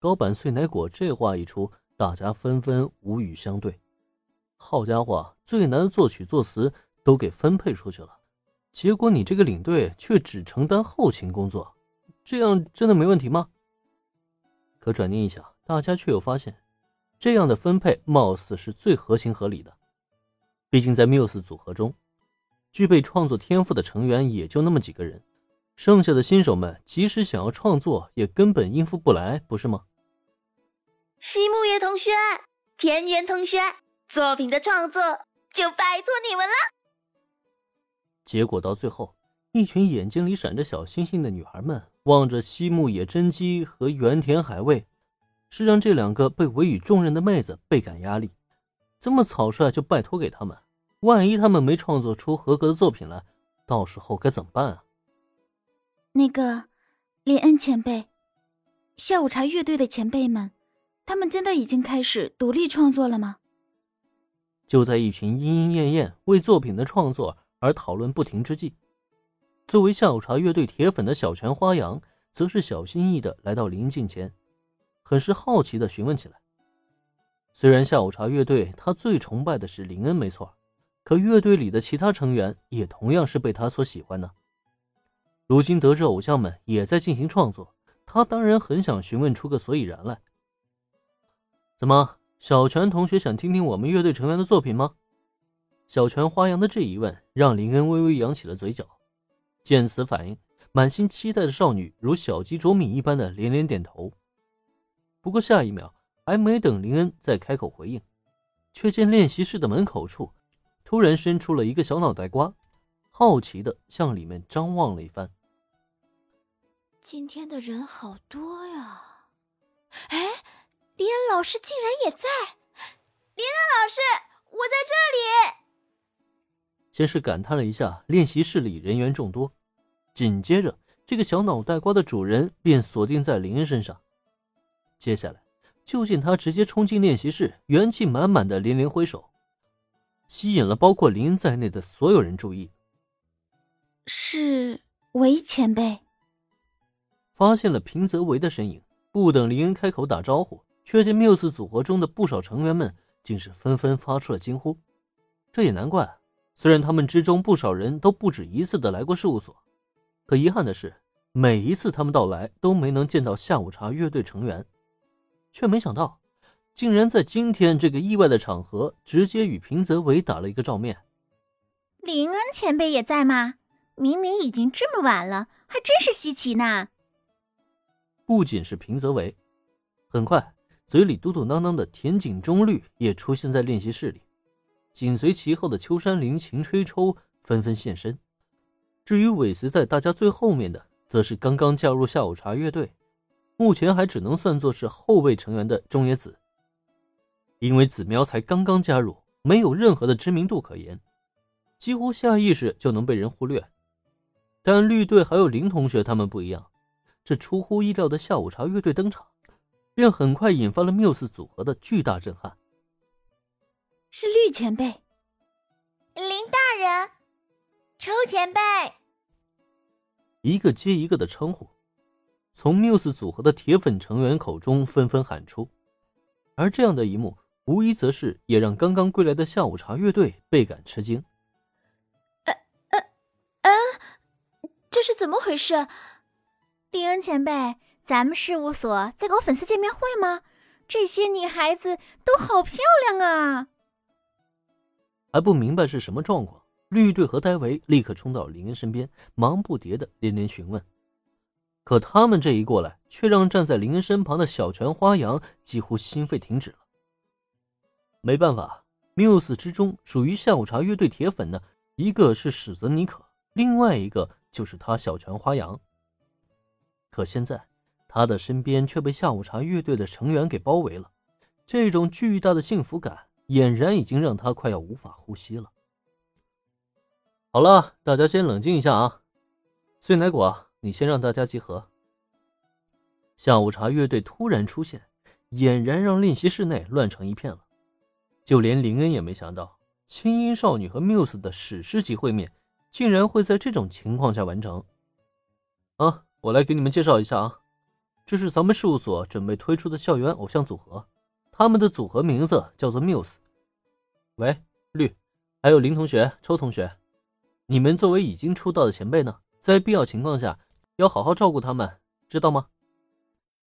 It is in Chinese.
高坂碎奶果这话一出，大家纷纷无语相对。好家伙，最难的作曲作词都给分配出去了，结果你这个领队却只承担后勤工作，这样真的没问题吗？可转念一想，大家却又发现，这样的分配貌似是最合情合理的。毕竟在缪斯组合中，具备创作天赋的成员也就那么几个人，剩下的新手们即使想要创作，也根本应付不来，不是吗？西木野同学、田园同学，作品的创作就拜托你们了。结果到最后，一群眼睛里闪着小星星的女孩们望着西木野真姬和原田海未，是让这两个被委以重任的妹子倍感压力。这么草率就拜托给他们，万一他们没创作出合格的作品来，到时候该怎么办啊？那个，林恩前辈，下午茶乐队的前辈们，他们真的已经开始独立创作了吗？就在一群莺莺燕燕为作品的创作而讨论不停之际，作为下午茶乐队铁粉的小泉花阳，则是小心翼翼的来到林静前，很是好奇的询问起来。虽然下午茶乐队他最崇拜的是林恩，没错，可乐队里的其他成员也同样是被他所喜欢的。如今得知偶像们也在进行创作，他当然很想询问出个所以然来。怎么，小泉同学想听听我们乐队成员的作品吗？小泉花阳的这一问让林恩微微扬起了嘴角，见此反应，满心期待的少女如小鸡啄米一般的连连点头。不过下一秒。还没等林恩再开口回应，却见练习室的门口处突然伸出了一个小脑袋瓜，好奇的向里面张望了一番。今天的人好多呀！哎，林恩老师竟然也在！林恩老师，我在这里。先是感叹了一下练习室里人员众多，紧接着这个小脑袋瓜的主人便锁定在林恩身上，接下来。就见他直接冲进练习室，元气满满的连连挥手，吸引了包括林恩在内的所有人注意。是韦前辈。发现了平泽唯的身影，不等林恩开口打招呼，却见缪斯组合中的不少成员们竟是纷纷发出了惊呼。这也难怪，虽然他们之中不少人都不止一次的来过事务所，可遗憾的是，每一次他们到来都没能见到下午茶乐队成员。却没想到，竟然在今天这个意外的场合，直接与平泽唯打了一个照面。林恩前辈也在吗？明明已经这么晚了，还真是稀奇呢。不仅是平泽唯，很快嘴里嘟嘟囔囔的田井中绿也出现在练习室里，紧随其后的秋山绫、秦吹抽纷纷现身。至于尾随在大家最后面的，则是刚刚加入下午茶乐队。目前还只能算作是后备成员的中野子，因为子喵才刚刚加入，没有任何的知名度可言，几乎下意识就能被人忽略。但绿队还有林同学他们不一样，这出乎意料的下午茶乐队登场，便很快引发了缪斯组合的巨大震撼。是绿前辈，林大人，抽前辈，一个接一个的称呼。从缪斯组合的铁粉成员口中纷纷喊出，而这样的一幕，无疑则是也让刚刚归来的下午茶乐队倍感吃惊。呃呃呃，这是怎么回事？林恩前辈，咱们事务所在搞粉丝见面会吗？这些女孩子都好漂亮啊！还不明白是什么状况，绿队和戴维立刻冲到林恩身边，忙不迭的连连询问。可他们这一过来，却让站在林恩身旁的小泉花阳几乎心肺停止了。没办法，缪斯之中属于下午茶乐队铁粉的，一个是史泽尼可，另外一个就是他小泉花阳。可现在，他的身边却被下午茶乐队的成员给包围了，这种巨大的幸福感，俨然已经让他快要无法呼吸了。好了，大家先冷静一下啊，碎奶果。你先让大家集合。下午茶乐队突然出现，俨然让练习室内乱成一片了。就连林恩也没想到，轻音少女和缪斯的史诗级会面，竟然会在这种情况下完成。啊，我来给你们介绍一下啊，这是咱们事务所准备推出的校园偶像组合，他们的组合名字叫做 Muse。喂，绿，还有林同学、周同学，你们作为已经出道的前辈呢，在必要情况下要好好照顾他们，知道吗？